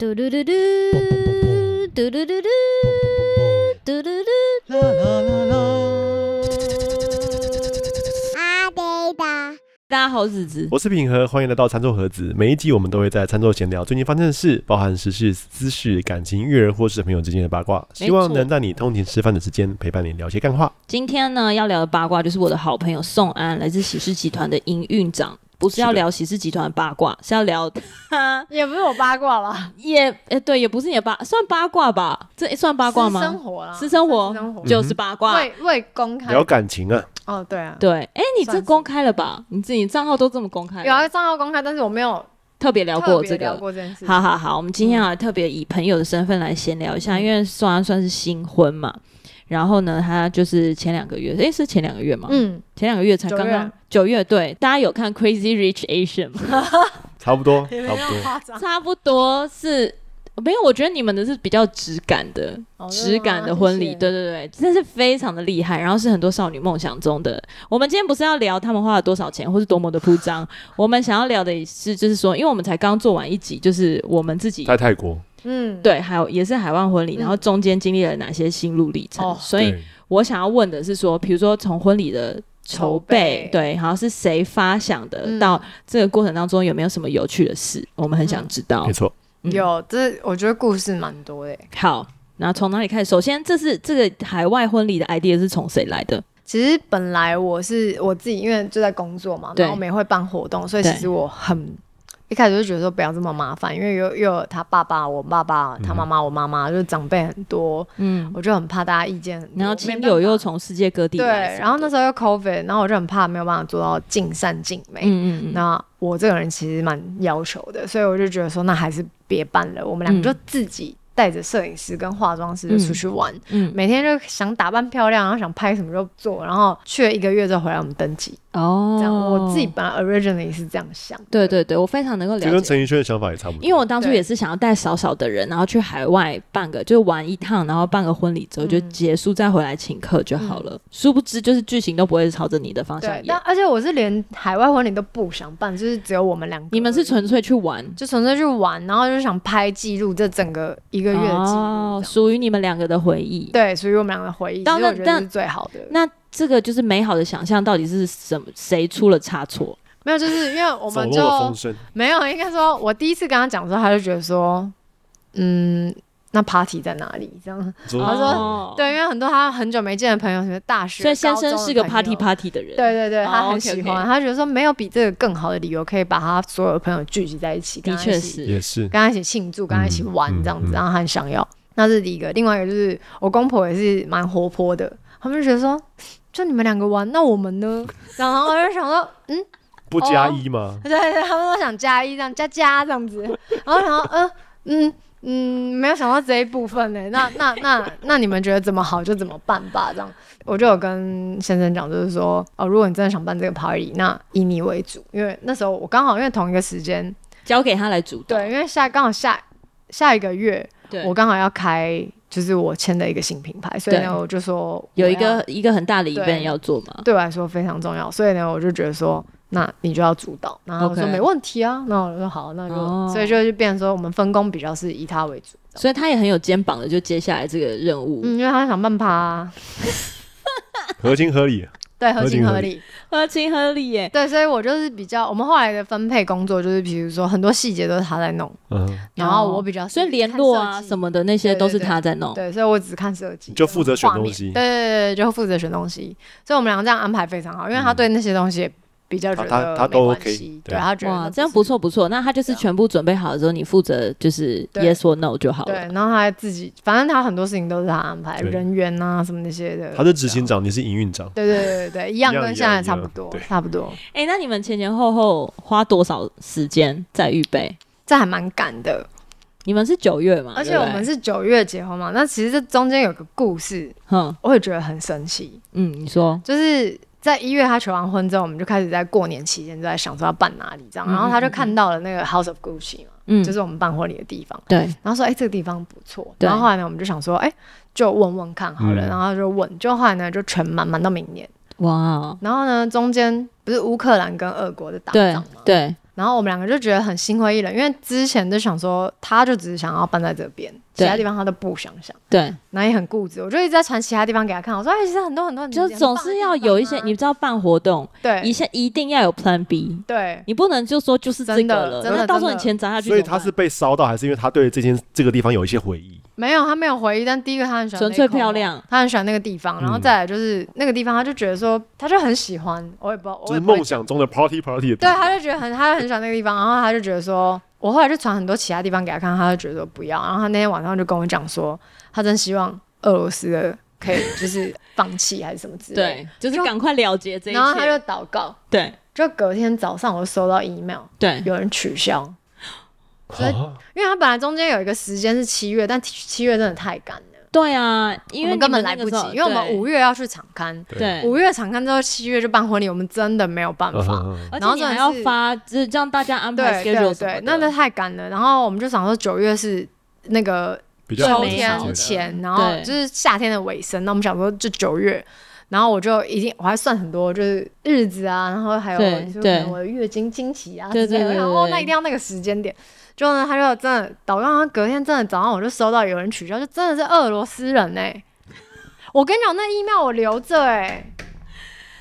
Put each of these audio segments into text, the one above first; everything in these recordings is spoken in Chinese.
嘟嘟嘟嘟，嘟嘟嘟嘟，嘟嘟嘟，啦啦啦啦。阿呆的，大家好，子子，我是品和，欢迎来到餐桌盒子。每一集我们都会在餐桌闲聊最近发生的事，包含时事、姿势、感情、育儿或是朋友之间的八卦，希望能在你通勤吃饭的时间陪伴你聊些干话。今天呢，要聊的八卦就是我的好朋友宋安，来自喜事集团的营运长。不是要聊喜事集团的八卦，是，是要聊他，也不是我八卦吧？也，欸、对，也不是你的八，算八卦吧？这算八卦吗？私生活啦，私生活，生活就是八卦，未未公开聊感情啊？哦，对啊，对，哎、欸，你这公开了吧？你自己账号都这么公开？有啊，账号公开，但是我没有特别聊过这个。聊过这件事。好好好，我们今天啊，特别以朋友的身份来闲聊一下，嗯、因为算算是新婚嘛。然后呢，他就是前两个月，诶，是前两个月吗？嗯，前两个月才刚刚九月，对，大家有看 Crazy Rich Asian 吗？差不多，差不多，差不多是没有。我觉得你们的是比较质感的，哦、质感的婚礼，对对对，真是非常的厉害。然后是很多少女梦想中的。我们今天不是要聊他们花了多少钱，或是多么的铺张，我们想要聊的是，就是说，因为我们才刚做完一集，就是我们自己在泰国。嗯，对，还有也是海外婚礼，嗯、然后中间经历了哪些心路历程？哦、所以我想要问的是说，比如说从婚礼的筹备，筹备对，好像是谁发想的？嗯、到这个过程当中有没有什么有趣的事？我们很想知道。没错，嗯、有，这我觉得故事蛮多的。好，那从哪里开始？首先，这是这个海外婚礼的 idea 是从谁来的？其实本来我是我自己，因为就在工作嘛，然后我们也会办活动，所以其实我很。一开始就觉得说不要这么麻烦，因为又又有他爸爸、我爸爸、他妈妈、我妈妈，就是长辈很多，嗯，我就很怕大家意见。然后亲友又从世界各地来，对，然后那时候又 COVID，然后我就很怕没有办法做到尽善尽美。嗯嗯，那我这个人其实蛮要求的，所以我就觉得说那还是别办了，我们两个就自己带着摄影师跟化妆师就出去玩，嗯，每天就想打扮漂亮，然后想拍什么就做，然后去了一个月之后回来我们登记。哦，这样我自己本来 originally 是这样想，对对对，我非常能够了解。就跟陈奕迅的想法也差不多。因为我当初也是想要带少少的人，然后去海外办个，就玩一趟，然后办个婚礼之后就结束，再回来请客就好了。殊不知，就是剧情都不会朝着你的方向演。但而且我是连海外婚礼都不想办，就是只有我们两个。你们是纯粹去玩，就纯粹去玩，然后就想拍记录这整个一个月的记录，哦，属于你们两个的回忆。对，属于我们两个的回忆。当然，是最好的。那。这个就是美好的想象，到底是什么？谁出了差错？没有，就是因为我们就没有，应该说，我第一次跟他讲的时候，他就觉得说，嗯，那 party 在哪里？这样，他说，对，因为很多他很久没见的朋友，什么大学，所以先生是个 party party 的人，对对对，他很喜欢，他觉得说没有比这个更好的理由，可以把他所有的朋友聚集在一起，的确是，也是跟他一起庆祝，跟他一起玩这样子，然后他很想要，那是第一个。另外一个就是我公婆也是蛮活泼的，他们就觉得说。就你们两个玩，那我们呢？然后我就想说，嗯，不加一吗？对对，他们都想加一，这样加加这样子。然后然后，嗯嗯嗯，没有想到这一部分呢。那那那那你们觉得怎么好就怎么办吧。这样，我就有跟先生讲，就是说，哦，如果你真的想办这个 party，那以你为主，因为那时候我刚好因为同一个时间交给他来主导。对，因为下刚好下下一个月，对我刚好要开。就是我签的一个新品牌，所以呢，我就说有一个一个很大的 event 要做嘛，对我来说非常重要，所以呢，我就觉得说，那你就要主导，然后我说没问题啊，那我说好，那就所以就就变成说我们分工比较是以他为主，所以他也很有肩膀的，就接下来这个任务，嗯，因为他想办法，合情合理。对，合情合理，合情合理。耶。对，所以我就是比较，我们后来的分配工作就是，比如说很多细节都是他在弄，嗯，然后我比较，所以联络啊什么的那些都是他在弄，对，所以我只看设计，就负责选东西，对对对，就负责选东西，所以我们两个这样安排非常好，因为他对那些东西。比较觉得他他都 OK，对，他觉得哇，这样不错不错。那他就是全部准备好了之后，你负责就是 yes or no 就好了。对，然后他自己，反正他很多事情都是他安排，人员啊什么那些的。他是执行长，你是营运长。对对对对，一样跟现在差不多，差不多。哎，那你们前前后后花多少时间在预备？这还蛮赶的。你们是九月嘛？而且我们是九月结婚嘛？那其实这中间有个故事，哼，我也觉得很神奇。嗯，你说，就是。在一月他求完婚之后，我们就开始在过年期间就在想说要办哪里这样，然后他就看到了那个 House of Gucci 嘛，嗯，就是我们办婚礼的地方，对，然后说哎、欸、这个地方不错，然后后来呢我们就想说哎、欸、就问问看好了，然后就问，就后来呢就全满满到明年，哇，然后呢中间不是乌克兰跟俄国的打仗嘛，对。然后我们两个就觉得很心灰意冷，因为之前就想说，他就只是想要办在这边，其他地方他都不想想。对，然后也很固执，我就一直在传其他地方给他看。我说，哎，其实很多很多，就总是要有一些，你知道办活动，对，一些一定要有 Plan B，对，你不能就说就是这个了，真的，到时候你钱砸下去。所以他是被烧到，还是因为他对这件这个地方有一些回忆？没有，他没有回忆。但第一个他很喜欢纯粹漂亮，他很喜欢那个地方。然后再来就是那个地方，他就觉得说，他就很喜欢。我也不知道，就是梦想中的 party party。对，他就觉得很，他就很喜欢那个地方。然后他就觉得说，我后来就传很多其他地方给他看，他就觉得不要。然后他那天晚上就跟我讲说，他真希望俄罗斯的可以就是放弃还是什么之类的，对，就是赶快了结这一切。然后他就祷告，对，就隔天早上我就收到 email，对，有人取消。所以，因为他本来中间有一个时间是七月，但七月真的太赶了。对啊，因为根本来不及，因为我们五月要去场刊，对，五月场刊之后七月就办婚礼，我们真的没有办法。然后你还要发，就是让大家安排 schedule 对，那那太赶了。然后我们就想说九月是那个秋天前，然后就是夏天的尾声。那我们想说就九月，然后我就已经我还算很多，就是日子啊，然后还有就是我的月经经期啊，之类的，然后那一定要那个时间点。就呢，他就真的祷告，他隔天真的早上我就收到有人取消，就真的是俄罗斯人哎、欸！我跟你讲，那 email 我留着哎、欸，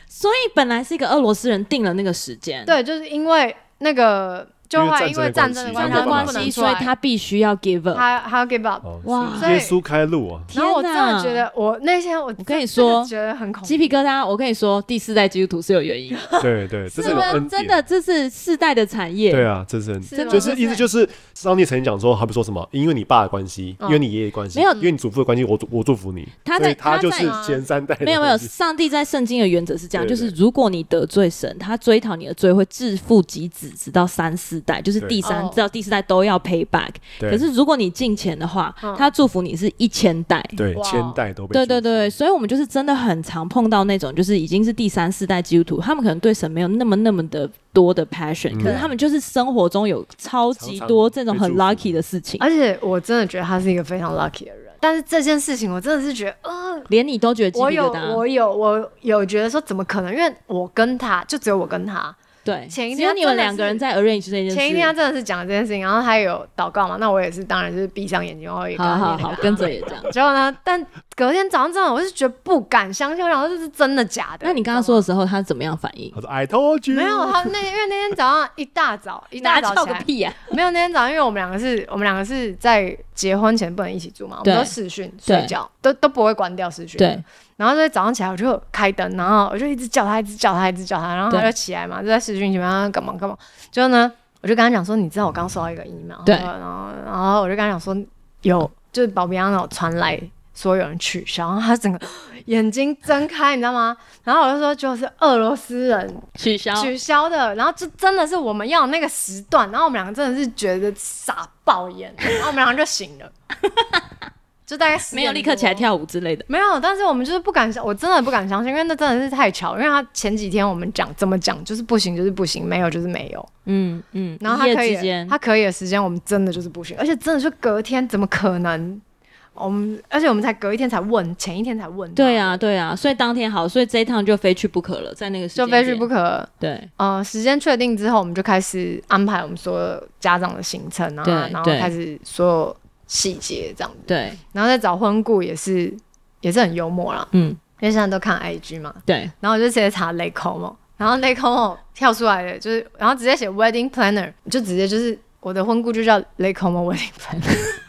所以本来是一个俄罗斯人定了那个时间，对，就是因为那个。就会因为战争的关系，所以他必须要 give up，他他要 give up，哇！耶稣开路啊！然后我真的觉得，我那天我我跟你说，觉得很恐怖，鸡皮疙瘩。我跟你说，第四代基督徒是有原因。的，对对，这是真的，这是世代的产业。对啊，这是。就是意思就是，上帝曾经讲说，他不说什么，因为你爸的关系，因为你爷爷关系，没有，因为你祖父的关系，我我祝福你。他在他就是前三代，没有没有，上帝在圣经的原则是这样，就是如果你得罪神，他追讨你的罪会自负及子，直到三四代，就是第三。知道第四代都要 pay back，可是如果你进钱的话，他祝福你是一千代，对，千代都对对对，所以我们就是真的很常碰到那种，就是已经是第三四代基督徒，他们可能对神没有那么那么的多的 passion，可是他们就是生活中有超级多这种很 lucky 的事情，而且我真的觉得他是一个非常 lucky 的人。但是这件事情我真的是觉得，呃，连你都觉得我有我有我有觉得说怎么可能？因为我跟他就只有我跟他。对，前一天你们两个人在 arrange 这件事。前一天他真的是讲了这件事情，然后他有祷告嘛？那我也是，当然就是闭上眼睛，然后也跟好好跟着也这样。结果呢？但隔天早上真的，我是觉得不敢相信，我想说这是真的假的。那你刚刚说的时候，他怎么样反应？他说：“I told you。”没有，他那因为那天早上一大早一大早起来，屁呀！没有那天早上，因为我们两个是我们两个是在结婚前不能一起住嘛，我们都视讯睡觉，都都不会关掉视讯。对。然后在早上起来，我就开灯，然后我就一直叫他，一直叫他，一直叫他，然后他就起来嘛，就在视讯前面，他干嘛干嘛。之后呢，我就跟他讲说，你知道我刚收到一个 email，对，然后然后我就跟他讲说，有就是保比安那种传来说有人取消，然后他整个 眼睛睁开，你知道吗？然后我就说就是俄罗斯人取消取消的，然后就真的是我们要那个时段，然后我们两个真的是觉得傻爆眼，然后我们两个就醒了。就大概没有立刻起来跳舞之类的，没有。但是我们就是不敢相，我真的不敢相信，因为那真的是太巧。因为他前几天我们讲怎么讲，就是不行，就是不行，没有就是没有。嗯嗯。然后他可以，他可以的时间，我们真的就是不行，而且真的是隔天，怎么可能？我们而且我们才隔一天才问，前一天才问。对啊对啊，所以当天好，所以这一趟就非去不可了，在那个时间就非去不可。对，呃，时间确定之后，我们就开始安排我们所有家长的行程啊，然后开始所有。细节这样子，对，然后再找婚顾也是也是很幽默啦，嗯，因为现在都看 IG 嘛，对，然后我就直接查 Le Como，然后 Le Como 跳出来的就是，然后直接写 Wedding Planner，就直接就是我的婚顾就叫 Le Como Wedding Planner，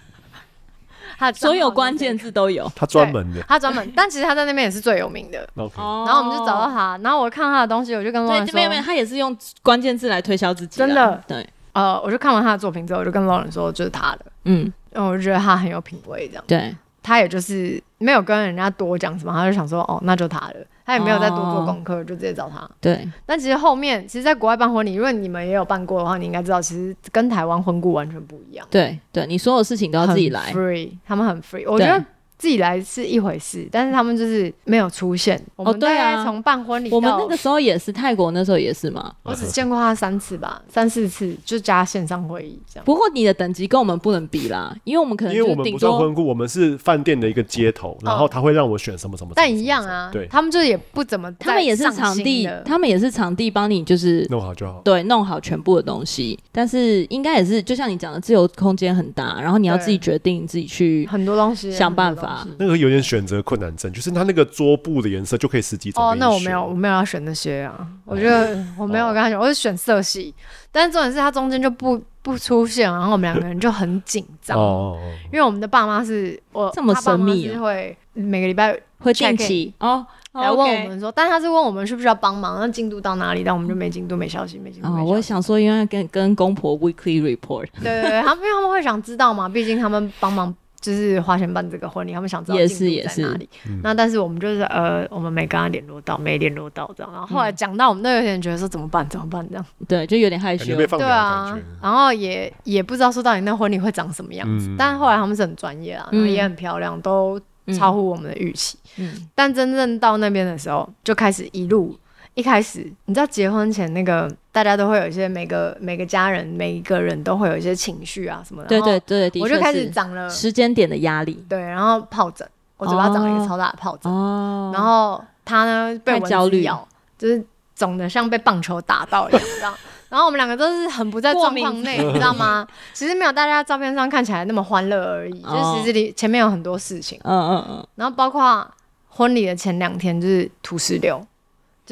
他所有关键字都有，他专门的，他专门，但其实他在那边也是最有名的，OK，然后我们就找到他，然后我看他的东西，我就跟 Lauren 说，没有没有，他也是用关键字来推销自己，真的，对，呃，我就看完他的作品之后，我就跟 Lauren 说，就是他的，嗯。然后我就觉得他很有品味，这样。对，他也就是没有跟人家多讲什么，他就想说，哦，那就他了。他也没有再多做功课，就直接找他。对。但其实后面，其实，在国外办婚礼，如果你们也有办过的话，你应该知道，其实跟台湾婚顾完全不一样。对对，你所有事情都要自己来。free，他们很 free。我觉得自己来是一回事，但是他们就是没有出现。哦，我们对啊，从办婚礼，我们那个时候也是泰国那时候也是嘛。我只见过他三次吧，三四次就加线上会议这样。不过你的等级跟我们不能比啦，因为我们可能因为我们不算婚顾，我们是饭店的一个接头，然后他会让我选什么什么。但一样啊，对，他们就是也不怎么，他们也是场地，他们也是场地帮你就是弄好就好，对，弄好全部的东西。但是应该也是就像你讲的，自由空间很大，然后你要自己决定自己去很多东西想办法。那个有点。选择困难症，就是他那个桌布的颜色就可以十几种。哦，那我没有，我没有要选那些啊。我觉得我没有跟他选，我是选色系。但是重点是他中间就不不出现，然后我们两个人就很紧张。哦，因为我们的爸妈是我这么神秘，是会每个礼拜会定期哦来问我们说，但他是问我们是不是要帮忙，那进度到哪里？但我们就没进度，没消息，没进度。哦，我想说，因为跟跟公婆 weekly report。对对对，他们因为他们会想知道嘛，毕竟他们帮忙。就是花钱办这个婚礼，他们想知道进度在哪里。那但是我们就是呃，我们没跟他联络到，没联络到这样。然后后来讲到我们都有点觉得说怎么办？怎么办？这样对，就有点害羞。对啊，然后也也不知道说到底那婚礼会长什么样子。嗯、但是后来他们是很专业啊，然后也很漂亮，都超乎我们的预期。嗯。但真正到那边的时候，就开始一路。一开始，你知道结婚前那个大家都会有一些每个每个家人每一个人都会有一些情绪啊什么的。对对对，我就开始长了时间点的压力。对，然后疱疹，我嘴巴长了一个超大的疱疹。哦。然后他呢被蚊子咬，就是肿的像被棒球打到一样，这样。然后我们两个都是很不在状况内，你知道吗？其实没有大家照片上看起来那么欢乐而已，就是其实里前面有很多事情。嗯嗯嗯。然后包括婚礼的前两天就是土石流。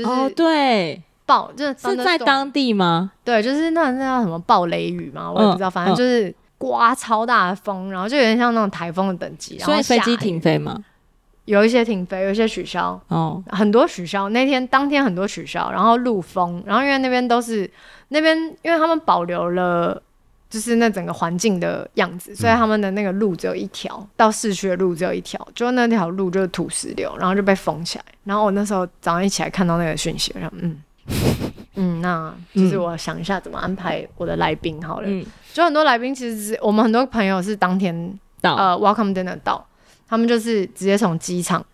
哦，对，暴就是是在当地吗？对，就是那那叫什么暴雷雨嘛，我也不知道，反正就是刮超大的风，然后就有点像那种台风的等级。所以飞机停飞吗？有一些停飞，有一些取消。哦，很多取消。那天当天很多取消，然后陆封，然后因为那边都是那边，因为他们保留了。就是那整个环境的样子，所以他们的那个路只有一条，嗯、到市区的路只有一条，就那条路就是土石流，然后就被封起来。然后我那时候早上一起来看到那个讯息，我想，嗯 嗯，那就是我想一下怎么安排我的来宾好了。嗯、就很多来宾其实是我们很多朋友是当天到呃 welcome dinner 到，他们就是直接从机场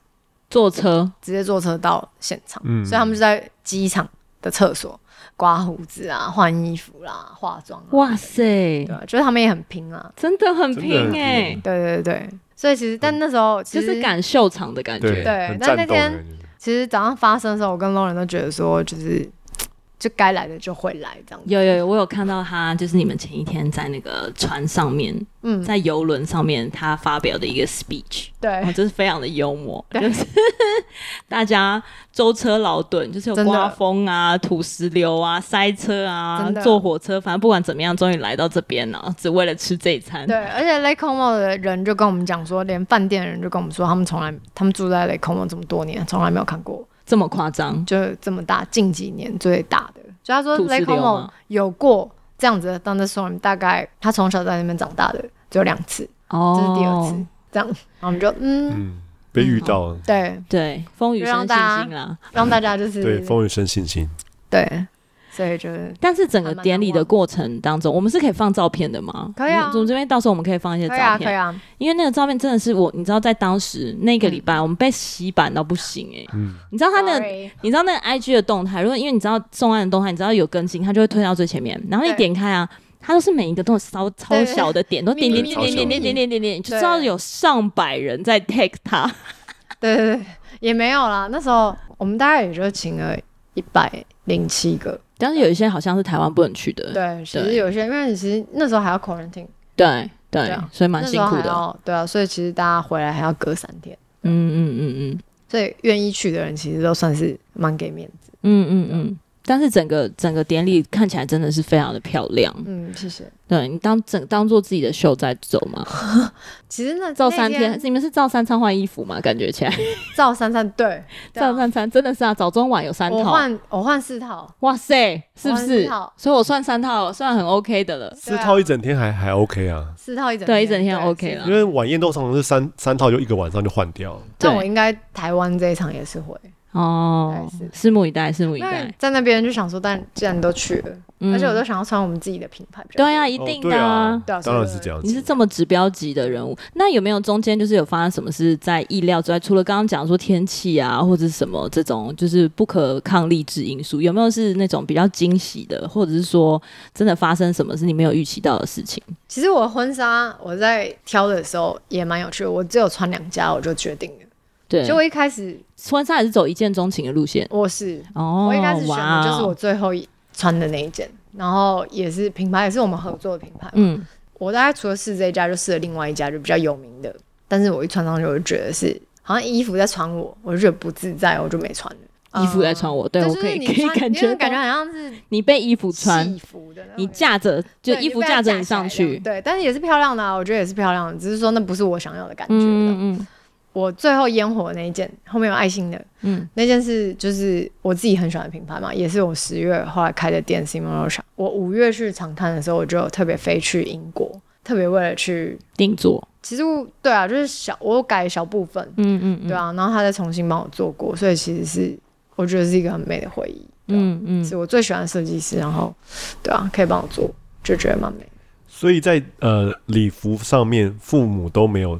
坐车，直接坐车到现场，嗯、所以他们就在机场的厕所。刮胡子啊，换衣服啦，化妆。哇塞，对，就是他们也很拼啊，真的很拼哎。对对对，所以其实，但那时候就是赶秀场的感觉。对，但那天其实早上发生的时候，我跟 Lauren 都觉得说，就是。就该来的就会来，这样子。有有有，我有看到他，就是你们前一天在那个船上面，嗯，在游轮上面，他发表的一个 speech，对，就是非常的幽默，就是 大家舟车劳顿，就是有刮风啊、土石流啊、塞车啊、坐火车，反正不管怎么样，终于来到这边了，只为了吃这一餐。对，而且 Lake Como 的人就跟我们讲说，连饭店的人就跟我们说，他们从来他们住在 Lake Como 这么多年，从来没有看过。这么夸张，就这么大，近几年最大的。就他说，Lake Como 有过这样子的 thunderstorm，大概他从小在那边长大的只有两次，哦，这是第二次，这样，然后我们就嗯，嗯，被遇到了，对对，风雨生信心啦，让大家就是对风雨生信心，对。所以就是，但是整个典礼的过程当中，我们是可以放照片的吗？可以啊，我们这边到时候我们可以放一些照片，可以啊，因为那个照片真的是我，你知道，在当时那个礼拜，我们被洗版到不行哎，嗯，你知道他那个，你知道那个 IG 的动态，如果因为你知道送案的动态，你知道有更新，它就会推到最前面，然后你点开啊，它都是每一个都有超超小的点，都点点点点点点点点点点，就知道有上百人在 take 它，对对对，也没有啦，那时候我们大概也就请了一百零七个。但是有一些好像是台湾不能去的，对，其实有些因为其实那时候还要 quarantine，对对，所以蛮辛苦的，对啊，所以其实大家回来还要隔三天，嗯嗯嗯嗯，所以愿意去的人其实都算是蛮给面子，嗯嗯嗯。但是整个整个典礼看起来真的是非常的漂亮，嗯，谢谢。对，你当整当做自己的秀在走吗？其实那照三天，你们是照三餐换衣服吗？感觉起来。照三餐，对，照三餐真的是啊，早中晚有三套，我换我换四套，哇塞，是不是？所以我算三套算很 OK 的了，四套一整天还还 OK 啊，四套一整对一整天 OK 了，因为晚宴都常常是三三套就一个晚上就换掉，但我应该台湾这一场也是会。哦，拭目以待，拭目以待。在那边就想说，但既然都去了。而且我都想要穿我们自己的品牌。对啊，一定的啊，当然是这样。你是这么指标级的人物，那有没有中间就是有发生什么事在意料之外？除了刚刚讲说天气啊，或者什么这种就是不可抗力之因素，有没有是那种比较惊喜的，或者是说真的发生什么是你没有预期到的事情？其实我婚纱我在挑的时候也蛮有趣的，我只有穿两家我就决定了。对，就我一开始婚纱也是走一见钟情的路线。我是哦，我一开始选的就是我最后一。穿的那一件，然后也是品牌，也是我们合作的品牌。嗯，我大概除了试这一家，就试了另外一家，就比较有名的。但是我一穿上去，我就觉得是好像衣服在穿我，我就觉得不自在，我就没穿。衣服在穿我，对，我可以可以感觉感觉好像是你被衣服穿，你架着就衣服架着你上去，对，但是也是漂亮的啊，我觉得也是漂亮的，只是说那不是我想要的感觉。嗯嗯。我最后烟火的那一件，后面有爱心的，嗯，那件是就是我自己很喜欢的品牌嘛，也是我十月后来开的店，Simone Rocha。我五月去长滩的时候，我就特别飞去英国，特别为了去定做。其实对啊，就是小我改小部分，嗯嗯，嗯对啊，然后他再重新帮我做过，所以其实是我觉得是一个很美的回忆，嗯嗯，是我最喜欢的设计师，然后对啊，可以帮我做，就觉得蛮美。所以在呃礼服上面，父母都没有。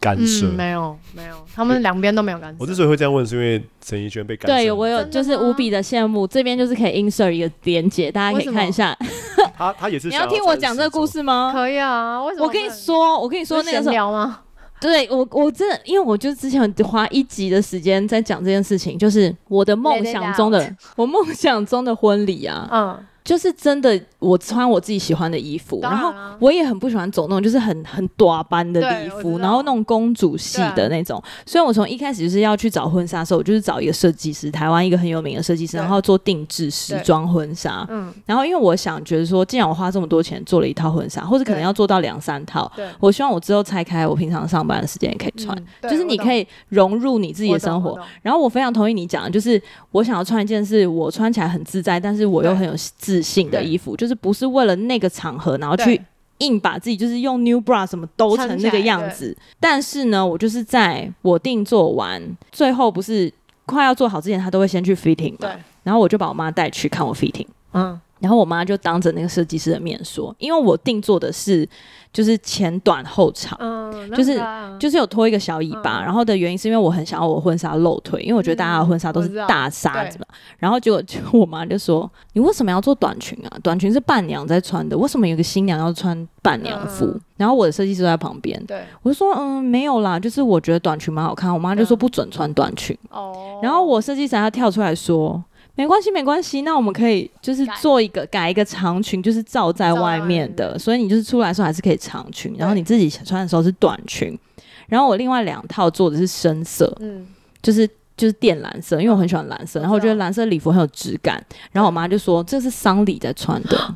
干涉、嗯、没有没有，他们两边都没有干涉。我之所以会这样问，是因为陈怡萱被干涉。对，我有就是无比的羡慕。这边就是可以 insert 一个连接，大家可以看一下。他他也是。你要听我讲这个故事吗？可以啊。为什么？我跟你说，我跟你说那个时候吗？对我我真的，因为我就之前花一集的时间在讲这件事情，就是我的梦想中的我梦想中的婚礼啊。嗯。就是真的，我穿我自己喜欢的衣服，然，然后我也很不喜欢走那种就是很很短班的礼服，然后那种公主系的那种。所以我从一开始就是要去找婚纱的时候，我就是找一个设计师，台湾一个很有名的设计师，然后做定制时装婚纱。嗯，然后因为我想觉得说，既然我花这么多钱做了一套婚纱，或者可能要做到两三套，我希望我之后拆开，我平常上班的时间也可以穿，嗯，就是你可以融入你自己的生活。然后我非常同意你讲的，就是我想要穿一件是我穿起来很自在，但是我又很有自自信的衣服，就是不是为了那个场合，然后去硬把自己就是用 new bra 什么兜成那个样子。但是呢，我就是在我定做完，最后不是快要做好之前，他都会先去 fitting 嘛。然后我就把我妈带去看我 fitting。嗯。然后我妈就当着那个设计师的面说，因为我定做的是就是前短后长，嗯、就是就是有拖一个小尾巴，嗯、然后的原因是因为我很想要我婚纱露腿，因为我觉得大家的婚纱都是大纱子嘛。然后结果就我妈就说：“你为什么要做短裙啊？短裙是伴娘在穿的，为什么有个新娘要穿伴娘服？”嗯、然后我的设计师在旁边，对我就说：“嗯，没有啦，就是我觉得短裙蛮好看。”我妈就说：“不准穿短裙。嗯”然后我设计师她跳出来说。没关系，没关系。那我们可以就是做一个改，改一个长裙，就是罩在外面的，所以你就是出来的时候还是可以长裙，然后你自己穿的时候是短裙。然后我另外两套做的是深色，嗯，就是就是靛蓝色，因为我很喜欢蓝色，然后我觉得蓝色礼服很有质感。然后我妈就说这是丧礼在穿的，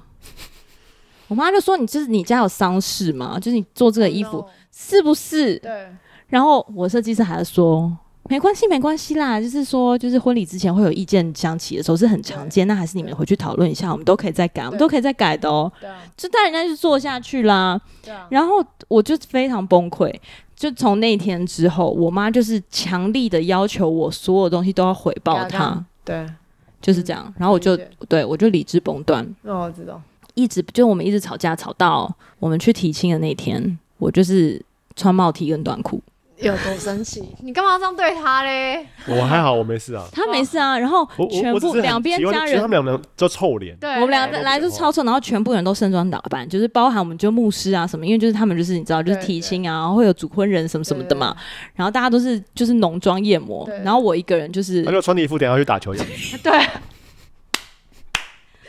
我妈就说你这是你家有丧事吗？就是你做这个衣服是不是？对。然后我设计师还说。没关系，没关系啦。就是说，就是婚礼之前会有意见相起的时候是很常见，那还是你们回去讨论一下，我们都可以再改，我们都可以再改的哦。对，就带人家去做下去啦。对。然后我就非常崩溃，就从那天之后，我妈就是强力的要求我所有东西都要回报她。对，就是这样。然后我就对我就理智崩断。哦，我知道。一直就我们一直吵架，吵到我们去提亲的那天，我就是穿帽 T 跟短裤。有多生气？你干嘛这样对他嘞？我还好，我没事啊。他没事啊。然后全部两边家人，他们两个就臭脸。对，我们两个来就超臭，然后全部人都盛装打扮，就是包含我们就牧师啊什么，因为就是他们就是你知道，就是提亲啊，然后会有主婚人什么什么的嘛。然后大家都是就是浓妆艳抹，然后我一个人就是，他就穿礼服，等下去打球。对。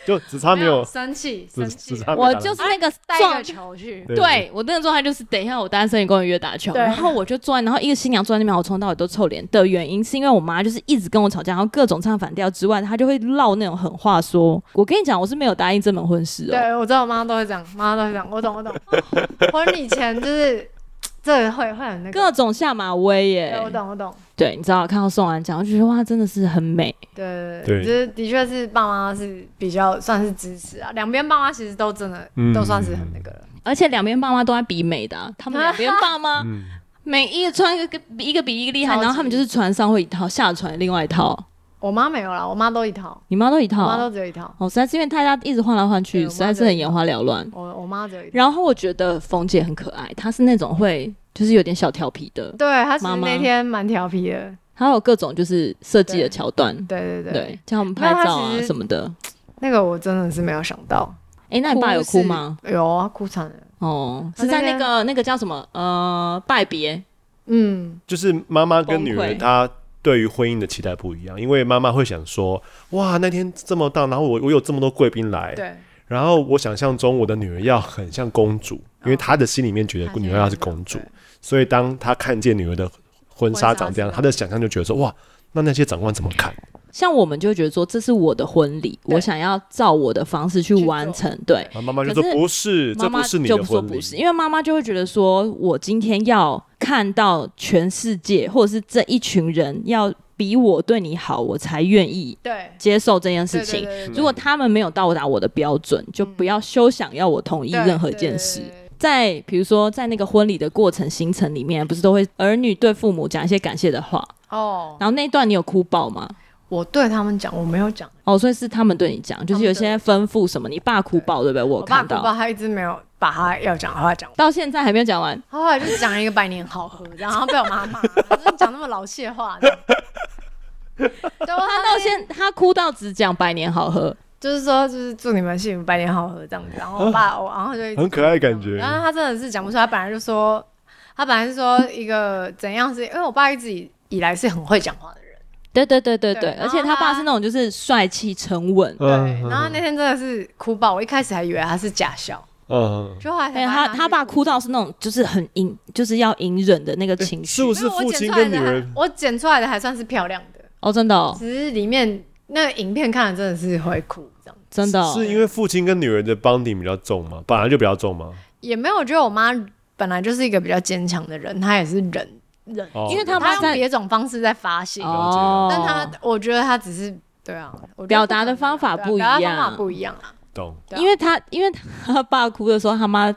就只差没有生气，生气。我就是那个带球去，对我那个状态就是等一下我单身也跟我约打球，然后我就坐，然后一个新娘坐在那边，我从头到尾都臭脸的原因是因为我妈就是一直跟我吵架，然后各种唱反调之外，她就会唠那种狠话，说我跟你讲，我是没有答应这门婚事哦。对，我知道我妈都会讲，妈都会讲，我懂我懂。婚礼前就是。这会会很那个各种下马威耶，我懂我懂。对，你知道看到宋安讲，我就觉得哇，真的是很美。对对对，就是的确是爸妈是比较算是支持啊，两边爸妈其实都真的都算是很那个了，而且两边爸妈都在比美的，他们两边爸妈 每一个穿一个一个比一个厉害，然后他们就是船上会一套，下船另外一套。我妈没有啦，我妈都一套。你妈都一套？我妈都只有一套。哦，实在是因为大家一直换来换去，实在是很眼花缭乱。我我妈只有一套。然后我觉得冯姐很可爱，她是那种会就是有点小调皮的。对，她是那天蛮调皮的。她有各种就是设计的桥段。对对对。对，叫他们拍照啊什么的。那个我真的是没有想到。哎，那你爸有哭吗？有啊，哭惨了。哦，是在那个那个叫什么呃拜别。嗯，就是妈妈跟女儿她。对于婚姻的期待不一样，因为妈妈会想说：“哇，那天这么大，然后我我有这么多贵宾来，对，然后我想象中我的女儿要很像公主，哦、因为他的心里面觉得女儿要是公主，所以当他看见女儿的婚纱长这样，他的想象就觉得说：哇，那那些长官怎么看？像我们就觉得说，这是我的婚礼，我想要照我的方式去完成。对，妈妈就说不是，这不是你的婚礼，说不是，因为妈妈就会觉得说，我今天要。”看到全世界，或者是这一群人要比我对你好，我才愿意对接受这件事情。如果他们没有到达我的标准，就不要休想要我同意任何一件事。在比如说，在那个婚礼的过程行程里面，不是都会儿女对父母讲一些感谢的话哦。然后那一段你有哭爆吗？我对他们讲，我没有讲哦，所以是他们对你讲，就是有些吩咐什么，你爸哭爆对不对？我看到，我爸哭爆，他一直没有。把他要讲的话讲，到现在还没有讲完。他后来就是讲了一个百年好合，然后被我妈骂，讲那么老气的话。他到现他哭到只讲百年好合，就是说就是祝你们幸福百年好合这样子。然后我爸，我然后就很可爱感觉。然后他真的是讲不出来，他本来就说，他本来是说一个怎样是，因为我爸一直以来是很会讲话的人。对对对对对，而且他爸是那种就是帅气沉稳。对，然后那天真的是哭爆，我一开始还以为他是假笑。嗯，就还他他爸哭到是那种，就是很隐，就是要隐忍的那个情绪。是不是父亲跟女人？我剪出来的还算是漂亮的哦，真的。哦。其实里面那个影片看了真的是会哭，这样真的。是因为父亲跟女儿的 bonding 比较重吗？本来就比较重吗？也没有，我觉得我妈本来就是一个比较坚强的人，她也是忍忍，因为她她用别种方式在发泄。哦。但她我觉得她只是对啊，表达的方法不一样，方法不一样啊。懂，因为他因为他爸哭的时候，他妈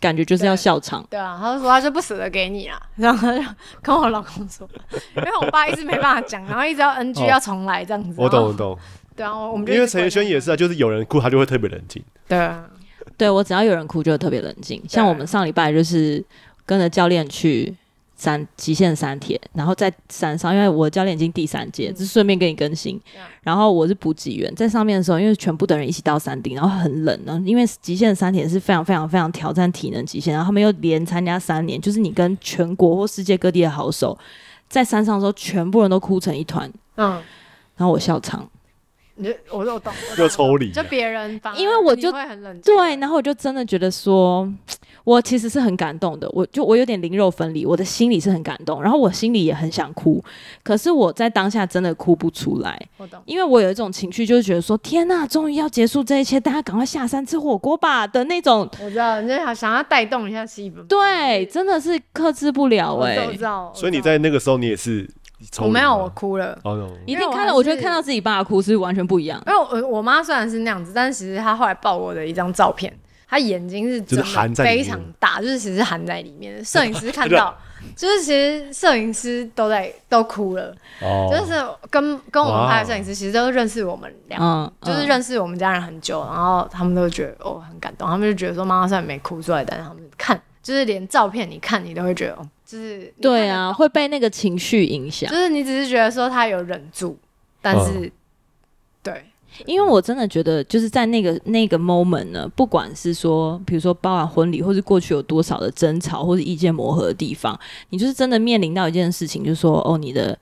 感觉就是要笑场。对啊，他就说他就不舍得给你啊，然后他就跟我老公说，因为我爸一直没办法讲，然后一直要 NG 要重来这样子。我懂我懂。对啊，我们因为陈奕迅也是啊，就是有人哭他就会特别冷静。对啊，对我只要有人哭就会特别冷静。像我们上礼拜就是跟着教练去。三极限三铁，然后在山上，因为我教练已经第三届，只是顺便跟你更新。嗯、然后我是补给员，在上面的时候，因为全部的人一起到山顶，然后很冷呢。因为极限三铁是非常非常非常挑战体能极限，然后他们又连参加三年，就是你跟全国或世界各地的好手在山上的时候，全部人都哭成一团。嗯，然后我笑场。你我我懂，又抽离，就别人，因为我就很冷，对，然后我就真的觉得说，我其实是很感动的，我就我有点灵肉分离，我的心里是很感动，然后我心里也很想哭，可是我在当下真的哭不出来，我懂，因为我有一种情绪，就是觉得说，天呐，终于要结束这一切，大家赶快下山吃火锅吧的那种，我知道，你就想想要带动一下气氛，对，真的是克制不了哎、欸，我知道，所以你在那个时候，你也是。我没有，我哭了。一定看到，我觉得看到自己爸哭是完全不一样。因为我我妈虽然是那样子，但是其实她后来抱我的一张照片，她眼睛是真的非常大，就是其实含在里面。摄影师看到，就是其实摄影师都在都哭了。就是跟跟我们拍的摄影师其实都认识我们俩，就是认识我们家人很久，然后他们都觉得哦很感动，他们就觉得说妈妈虽然没哭出来，但是他们看就是连照片你看你都会觉得哦。就是对啊，会被那个情绪影响。就是你只是觉得说他有忍住，但是、嗯、对，因为我真的觉得就是在那个那个 moment 呢，不管是说，比如说包完婚礼，或是过去有多少的争吵或是意见磨合的地方，你就是真的面临到一件事情，就是说哦，你的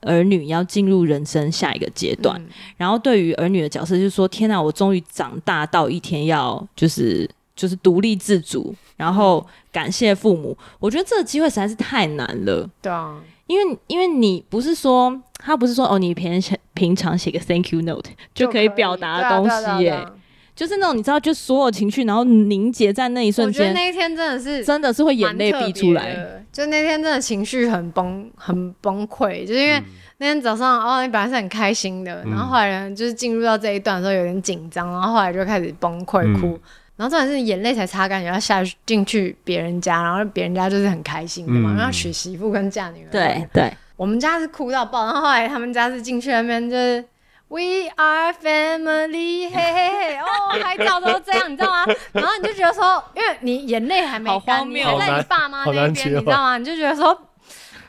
儿女要进入人生下一个阶段，嗯、然后对于儿女的角色，就是说天哪，我终于长大到一天要就是。就是独立自主，然后感谢父母。我觉得这个机会实在是太难了。对啊，因为因为你不是说他不是说哦，你平常平常写个 thank you note 就可以表达的东西耶，就是那种你知道，就所有情绪然后凝结在那一瞬间。我觉得那一天真的是真的是会眼泪逼出来，就那天真的情绪很崩很崩溃，就是因为那天早上哦，你本来是很开心的，然后后来就是进入到这一段的时候有点紧张，然后后来就开始崩溃哭。然后重点是眼泪才擦干，你要下进去别人家，然后别人家就是很开心的嘛，嗯、然后娶媳妇跟嫁女儿。对对，我们家是哭到爆，然后后来他们家是进去那边就是 We are family，嘿嘿嘿，哦，拍照都这样，你知道吗？然后你就觉得说，因为你眼泪还没干，你还在你爸妈那边，你知道吗？你就觉得说。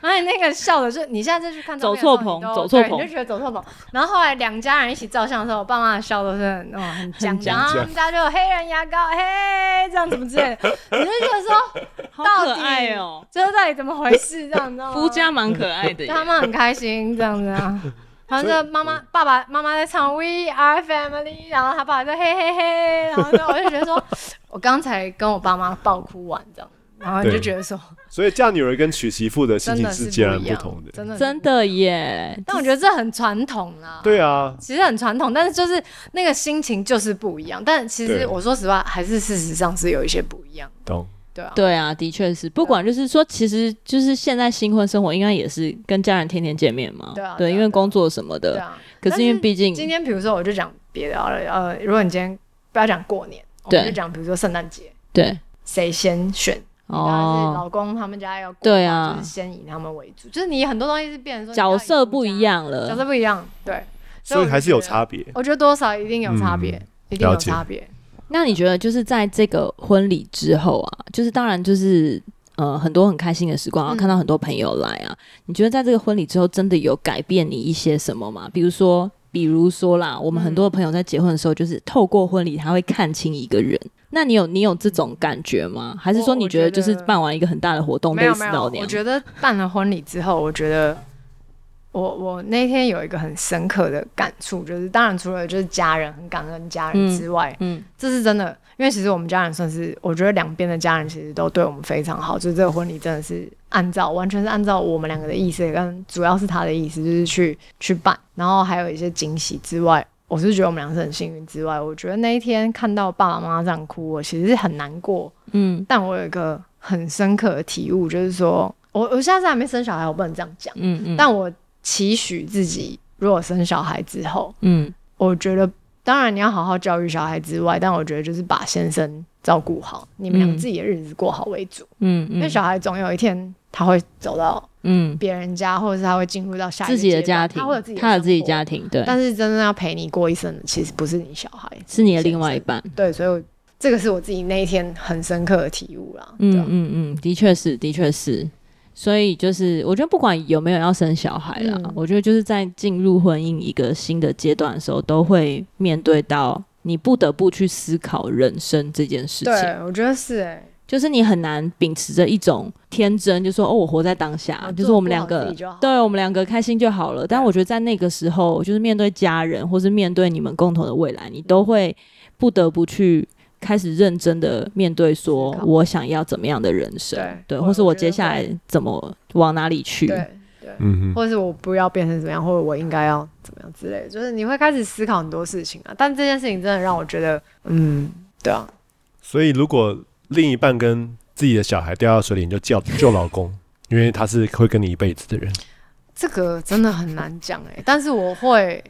而且那个笑的，是你现在再去看照片，走错棚，走错棚，你就觉得走错棚。然后后来两家人一起照相的时候，我爸妈的笑都是很哦很僵，然后他们家就有黑人牙膏，嘿，这样怎么之类的，你就觉得说，好可爱哦，最后到底怎么回事？这样你知道吗？夫家蛮可爱的，他们很开心这样子啊。然后就妈妈、爸爸妈妈在唱 We Are Family，然后他爸爸就嘿嘿嘿，然后我就觉得说，我刚才跟我爸妈爆哭完这样。然后你就觉得说，所以嫁女儿跟娶媳妇的心情是截然不同的，真的真的耶。但我觉得这很传统啦。对啊，其实很传统，但是就是那个心情就是不一样。但其实我说实话，还是事实上是有一些不一样。懂。对啊，对啊，的确是。不管就是说，其实就是现在新婚生活应该也是跟家人天天见面嘛。对啊。对，因为工作什么的。对啊。可是因为毕竟今天，比如说我就讲别的了。呃，如果你今天不要讲过年，我们就讲比如说圣诞节。对。谁先选？哦，老公他们家要，对啊，就是先以他们为主，就是你很多东西是变成说角色不一样了，角色不一样，对，所以还是有差别。我觉得多少一定有差别，一定有差别。那你觉得就是在这个婚礼之后啊，就是当然就是呃很多很开心的时光，然后看到很多朋友来啊，你觉得在这个婚礼之后真的有改变你一些什么吗？比如说，比如说啦，我们很多朋友在结婚的时候，就是透过婚礼他会看清一个人。那你有你有这种感觉吗？还是说你觉得就是办完一个很大的活动，类似老娘？我觉得办了婚礼之后，我觉得我我那天有一个很深刻的感触，就是当然除了就是家人很感恩家人之外，嗯，嗯，这是真的，因为其实我们家人算是我觉得两边的家人其实都对我们非常好，就是这个婚礼真的是按照完全是按照我们两个的意思，跟主要是他的意思，就是去去办，然后还有一些惊喜之外。我是觉得我们俩是很幸运之外，我觉得那一天看到爸爸妈妈这样哭，我其实是很难过。嗯，但我有一个很深刻的体悟，就是说我我现在是还没生小孩，我不能这样讲。嗯嗯。但我期许自己，如果生小孩之后，嗯，我觉得当然你要好好教育小孩之外，但我觉得就是把先生照顾好，你们俩自己的日子过好为主。嗯嗯。因为小孩总有一天他会走到。嗯，别人家或者是他会进入到下一个自己的家庭，他会有自己他有自己家庭，对。但是真正要陪你过一生的，其实不是你小孩，是你的另外一半。对，所以我这个是我自己那一天很深刻的体悟啦。嗯嗯嗯，的确是，的确是。所以就是，我觉得不管有没有要生小孩啦，嗯、我觉得就是在进入婚姻一个新的阶段的时候，都会面对到你不得不去思考人生这件事情。对，我觉得是哎、欸。就是你很难秉持着一种天真，就说哦，我活在当下，啊、就是我们两个，对我们两个开心就好了。对但我觉得在那个时候，就是面对家人，或是面对你们共同的未来，你都会不得不去开始认真的面对，说我想要怎么样的人生，对，对，或是我接下来怎么往哪里去，对，对，或者是我不要变成怎么样，或者我应该要怎么样之类的，就是你会开始思考很多事情啊。但这件事情真的让我觉得，嗯，对啊，所以如果。另一半跟自己的小孩掉到水里，你就叫 救老公，因为他是会跟你一辈子的人。这个真的很难讲哎，但是我会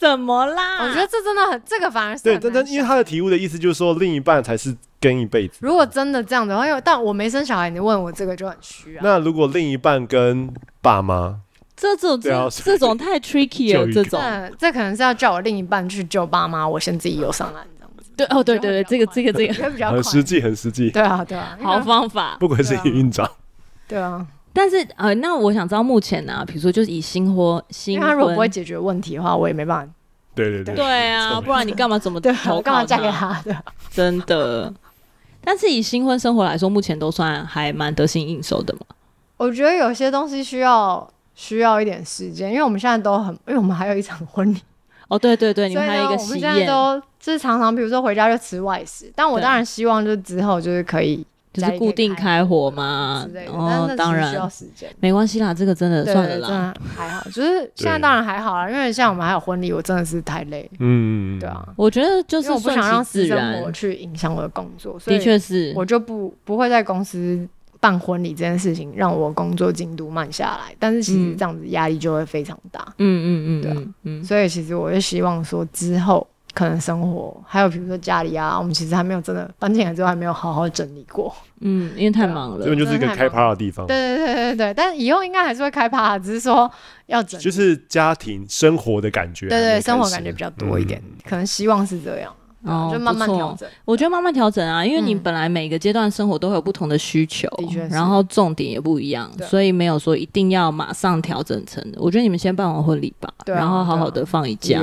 什么啦？我觉得这真的很，这个反而是对，但但因为他的题目的意思就是说，另一半才是跟一辈子。如果真的这样的话，因为但我没生小孩，你问我这个就很虚啊。那如果另一半跟爸妈，这种这这种太 tricky 了，这种这这可能是要叫我另一半去救爸妈，我先自己游上岸。对哦，对对对，这个这个这个很实际，很实际。对啊，对啊，好方法，不愧是营运长。对啊，但是呃，那我想知道目前呢，比如说就是以新婚新婚，他如果不会解决问题的话，我也没办法。对对对，对啊，不然你干嘛怎么 对？我干嘛嫁给他？的，真的。但是以新婚生活来说，目前都算还蛮得心应手的嘛。我觉得有些东西需要需要一点时间，因为我们现在都很，因为我们还有一场婚礼。哦，对对对，你们还有一个喜宴。就是常常，比如说回家就吃外食，但我当然希望就是之后就是可以就是固定开火嘛，哦，当然需要时间，没关系啦，这个真的算了啦，还好，就是现在当然还好啦，因为像我们还有婚礼，我真的是太累，嗯，对啊，我觉得就是我不想让私生活去影响我的工作，的确是，我就不不会在公司办婚礼这件事情让我工作进度慢下来，但是其实这样子压力就会非常大，嗯嗯嗯，对啊，嗯，所以其实我就希望说之后。可能生活，还有比如说家里啊，我们其实还没有真的搬进来之后还没有好好整理过。嗯，因为太忙了，这边就是一个开趴的地方。对对对对对，但以后应该还是会开趴，只是说要整，就是家庭生活的感觉。对对，生活感觉比较多一点，嗯、可能希望是这样。哦，就慢慢调整。我觉得慢慢调整啊，因为你本来每个阶段生活都会有不同的需求，嗯、然后重点也不一样，所以没有说一定要马上调整成。我觉得你们先办完婚礼吧，啊、然后好好的放一假。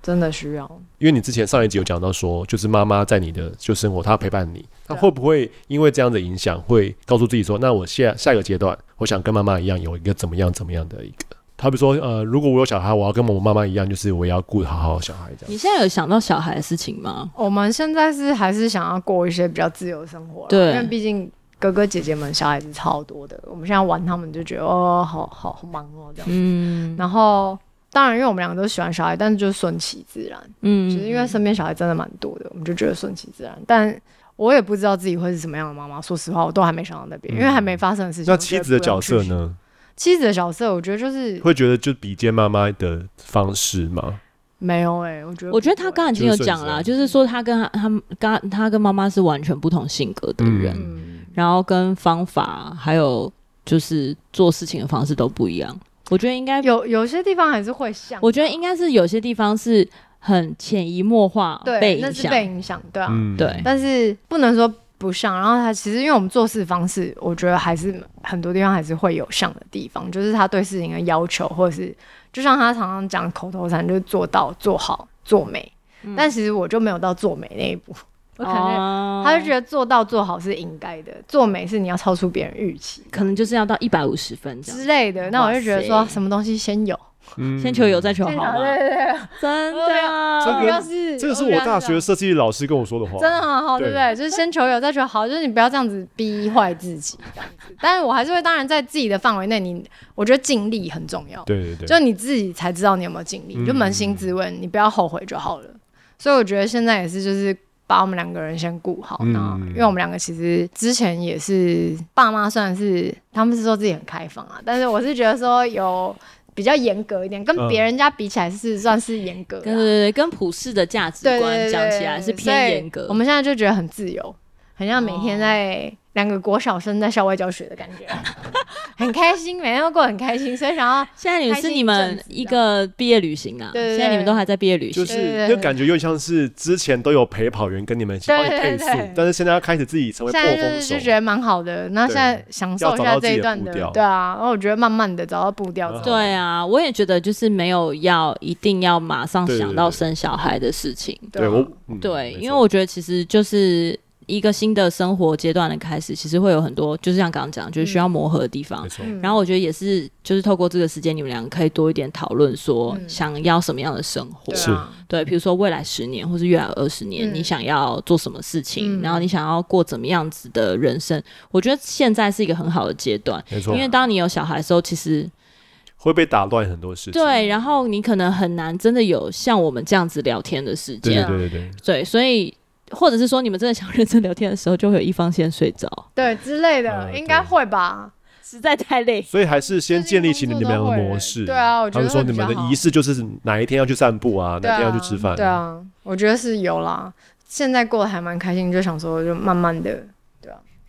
真的需要，因为你之前上一集有讲到说，就是妈妈在你的就生活，她陪伴你，她会不会因为这样的影响，会告诉自己说，那我下下一个阶段，我想跟妈妈一样，有一个怎么样怎么样的一个。他比如说，呃，如果我有小孩，我要跟我妈妈一样，就是我也要顾好好小孩这样。你现在有想到小孩的事情吗？我们现在是还是想要过一些比较自由的生活，对，因为毕竟哥哥姐姐们小孩子超多的，我们现在玩他们就觉得哦，好好好忙哦这样。嗯。然后，当然，因为我们两个都喜欢小孩，但是就顺其自然。嗯。其实因为身边小孩真的蛮多的，我们就觉得顺其自然。但我也不知道自己会是什么样的妈妈，说实话，我都还没想到那边，因为还没发生的事情。那妻子的角色呢？妻子的角色，我觉得就是会觉得就比肩妈妈的方式吗？没有哎、欸，我觉得我觉得他刚刚已经有讲了，就是说他跟他他刚他跟妈妈是完全不同性格的人，嗯、然后跟方法还有就是做事情的方式都不一样。我觉得应该有有些地方还是会像，我觉得应该是有些地方是很潜移默化被影响，那是被影响，对啊，嗯、对，但是不能说。不像，然后他其实因为我们做事方式，我觉得还是很多地方还是会有像的地方，就是他对事情的要求，或者是就像他常常讲口头禅，就是做到做好做美。嗯、但其实我就没有到做美那一步，我感觉他就觉得做到做好是应该的，做美是你要超出别人预期，可能就是要到一百五十分之类的。那我就觉得说什么东西先有。先求有，再求好嘛。对对对，真的。这个是这个是我大学设计老师跟我说的话，真的很好，对不对？就是先求有，再求好，就是你不要这样子逼坏自己这样子。但是我还是会，当然在自己的范围内，你我觉得尽力很重要。对对对，就你自己才知道你有没有尽力，你就扪心自问，你不要后悔就好了。所以我觉得现在也是，就是把我们两个人先顾好。那因为我们两个其实之前也是爸妈，算是他们是说自己很开放啊，但是我是觉得说有。比较严格一点，跟别人家比起来是算是严格。对对对，跟普世的价值观讲起来是偏严格。我们现在就觉得很自由，很像每天在两个国小生在校外教学的感觉，很开心，每天都过得很开心。所以想要现在你是你们一个毕业旅行啊，对现在你们都还在毕业旅行，就是就感觉又像是之前都有陪跑员跟你们一起帮你配速，但是现在要开始自己成为破风手，就觉得蛮好的。那现在享受一下这一段的，对啊，然后我觉得慢慢的找到步调。对啊，我也觉得就是没有要一定要马上想到生小孩的事情。对，我对，因为我觉得其实就是。一个新的生活阶段的开始，其实会有很多，就是像刚刚讲，就是需要磨合的地方。嗯、然后我觉得也是，就是透过这个时间，你们两个可以多一点讨论，说想要什么样的生活。是、嗯，对，比如说未来十年，或是未来二十年，嗯、你想要做什么事情，嗯、然后你想要过怎么样子的人生。我觉得现在是一个很好的阶段，没错。因为当你有小孩的时候，其实会被打乱很多事情。对，然后你可能很难真的有像我们这样子聊天的时间。对对对对，对，所以。或者是说，你们真的想认真聊天的时候，就会有一方先睡着，对之类的，应该会吧？实在太累，所以还是先建立起你们两个模式。对啊，我觉得。他说你们的仪式就是哪一天要去散步啊，哪天要去吃饭。对啊，我觉得是有啦。现在过得还蛮开心，就想说，就慢慢的。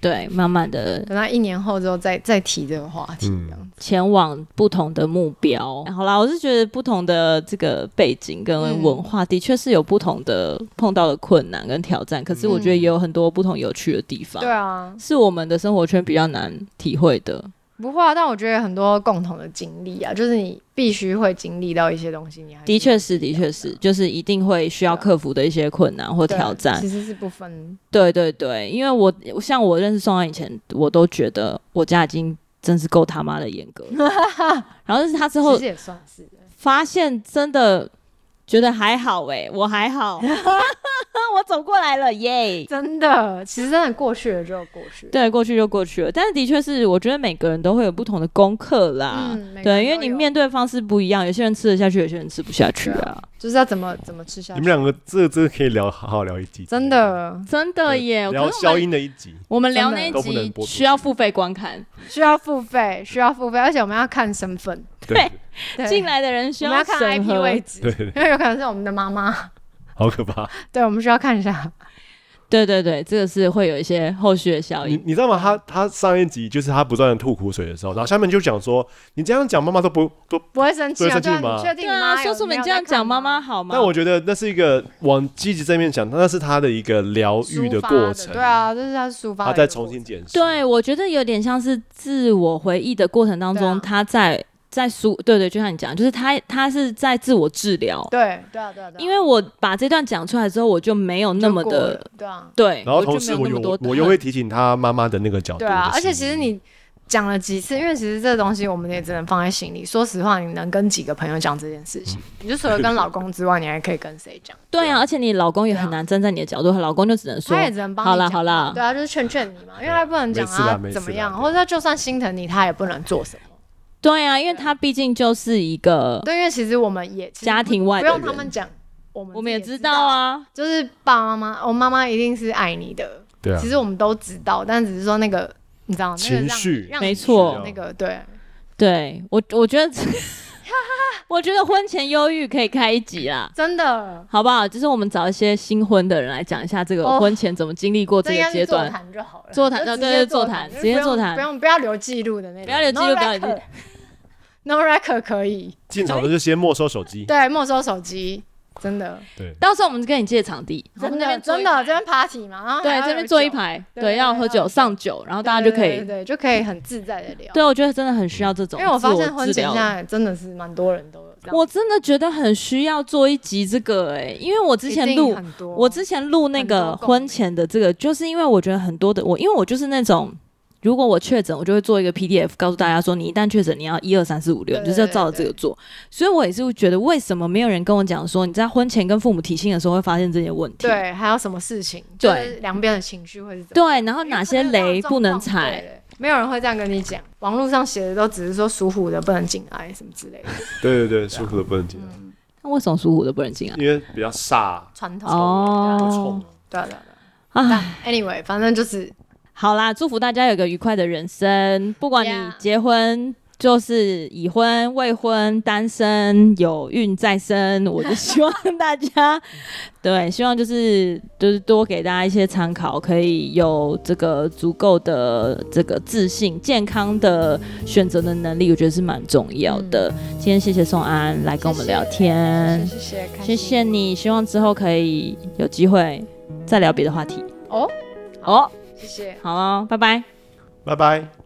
对，慢慢的，等到一年后之后再再提这个话题，这样前往不同的目标。嗯、好啦，我是觉得不同的这个背景跟文化，的确是有不同的碰到的困难跟挑战。嗯、可是我觉得也有很多不同有趣的地方。对啊，是我们的生活圈比较难体会的。不会啊，但我觉得很多共同的经历啊，就是你必须会经历到一些东西，你还的确是，的确是，就是一定会需要克服的一些困难或挑战。其实是不分。对对对，因为我像我认识宋安以前，我都觉得我家已经真是够他妈的严格了。然后认识他之后，发现真的觉得还好哎、欸，我还好。我走过来了耶！真的，其实真的过去了就过去了，对，过去就过去了。但是的确是，我觉得每个人都会有不同的功课啦。嗯、对，因为你面对的方式不一样，有些人吃得下去，有些人吃不下去啊。就是要怎么怎么吃下去。你们两个这这个可以聊，好好聊一集。真的，真的耶！聊消音的一集，我们聊那一集需要付费观看，需要付费，需要付费，而且我们要看身份。对，进来的人需要看 IP 位置，对，因为有可能是我们的妈妈。好可怕。对，我们需要看一下。对对对，这个是会有一些后续的效应。你你知道吗？他他上一集就是他不断的吐苦水的时候，然后下面就讲说，你这样讲妈妈都不都不会生气吗？对啊，确定吗？说什么你这样讲妈妈好吗？但我觉得那是一个往积极正面讲，那是他的一个疗愈的过程。对啊，这是他抒发。他在重新检视。对，我觉得有点像是自我回忆的过程当中，他在。在书对对，就像你讲，就是他他是在自我治疗。对对啊对啊。因为我把这段讲出来之后，我就没有那么的对啊对。然后同时我又我又会提醒他妈妈的那个角度。对啊，而且其实你讲了几次，因为其实这个东西我们也只能放在心里。说实话，你能跟几个朋友讲这件事情？你就除了跟老公之外，你还可以跟谁讲？对啊，而且你老公也很难站在你的角度，老公就只能说，他也只能帮你讲。好了好了。对啊，就是劝劝你嘛，因为他不能讲啊怎么样，或者他就算心疼你，他也不能做什么。对啊，因为他毕竟就是一个对，因为其实我们也家庭外的人，不用他们讲，我们我们也知道啊，就是爸爸妈妈，我妈妈一定是爱你的，对啊，其实我们都知道，但只是说那个你知道情绪，没错，那个对，对我我觉得，我觉得婚前忧郁可以开一集啦，真的，好不好？就是我们找一些新婚的人来讲一下这个婚前怎么经历过这个阶段，座谈就好了，座谈，对对，座谈，直接座谈，不用不要留记录的那种，不要留记录，不要留。No record 可以。进场的就先没收手机，对，没收手机，真的。对，到时候我们跟你借场地，真的真的这边 party 嘛，对，这边坐一排，对，要喝酒上酒，然后大家就可以，对，就可以很自在的聊。对，我觉得真的很需要这种，因为我发现婚前现在真的是蛮多人都有这样，我真的觉得很需要做一集这个，哎，因为我之前录，我之前录那个婚前的这个，就是因为我觉得很多的我，因为我就是那种。如果我确诊，我就会做一个 PDF，告诉大家说，你一旦确诊，你要一二三四五六，你就是要照着这个做。所以我也是会觉得，为什么没有人跟我讲说，你在婚前跟父母提亲的时候会发现这些问题？对，还有什么事情？对，两边的情绪会是怎么？对，然后哪些雷不能踩？没有人会这样跟你讲，网络上写的都只是说属虎的不能进来什么之类的。对对对，属虎的不能进来。那为什么属虎的不能进来？因为比较煞传统哦，对对对。啊，anyway，反正就是。好啦，祝福大家有个愉快的人生。不管你结婚就是已婚、未 婚、单身、有孕再生，我就希望大家对，希望就是就是多给大家一些参考，可以有这个足够的这个自信、健康的选择的能力，我觉得是蛮重要的。嗯、今天谢谢宋安来跟我们聊天，谢谢你。希望之后可以有机会再聊别的话题。哦，哦。谢谢，好哦，拜拜，拜拜。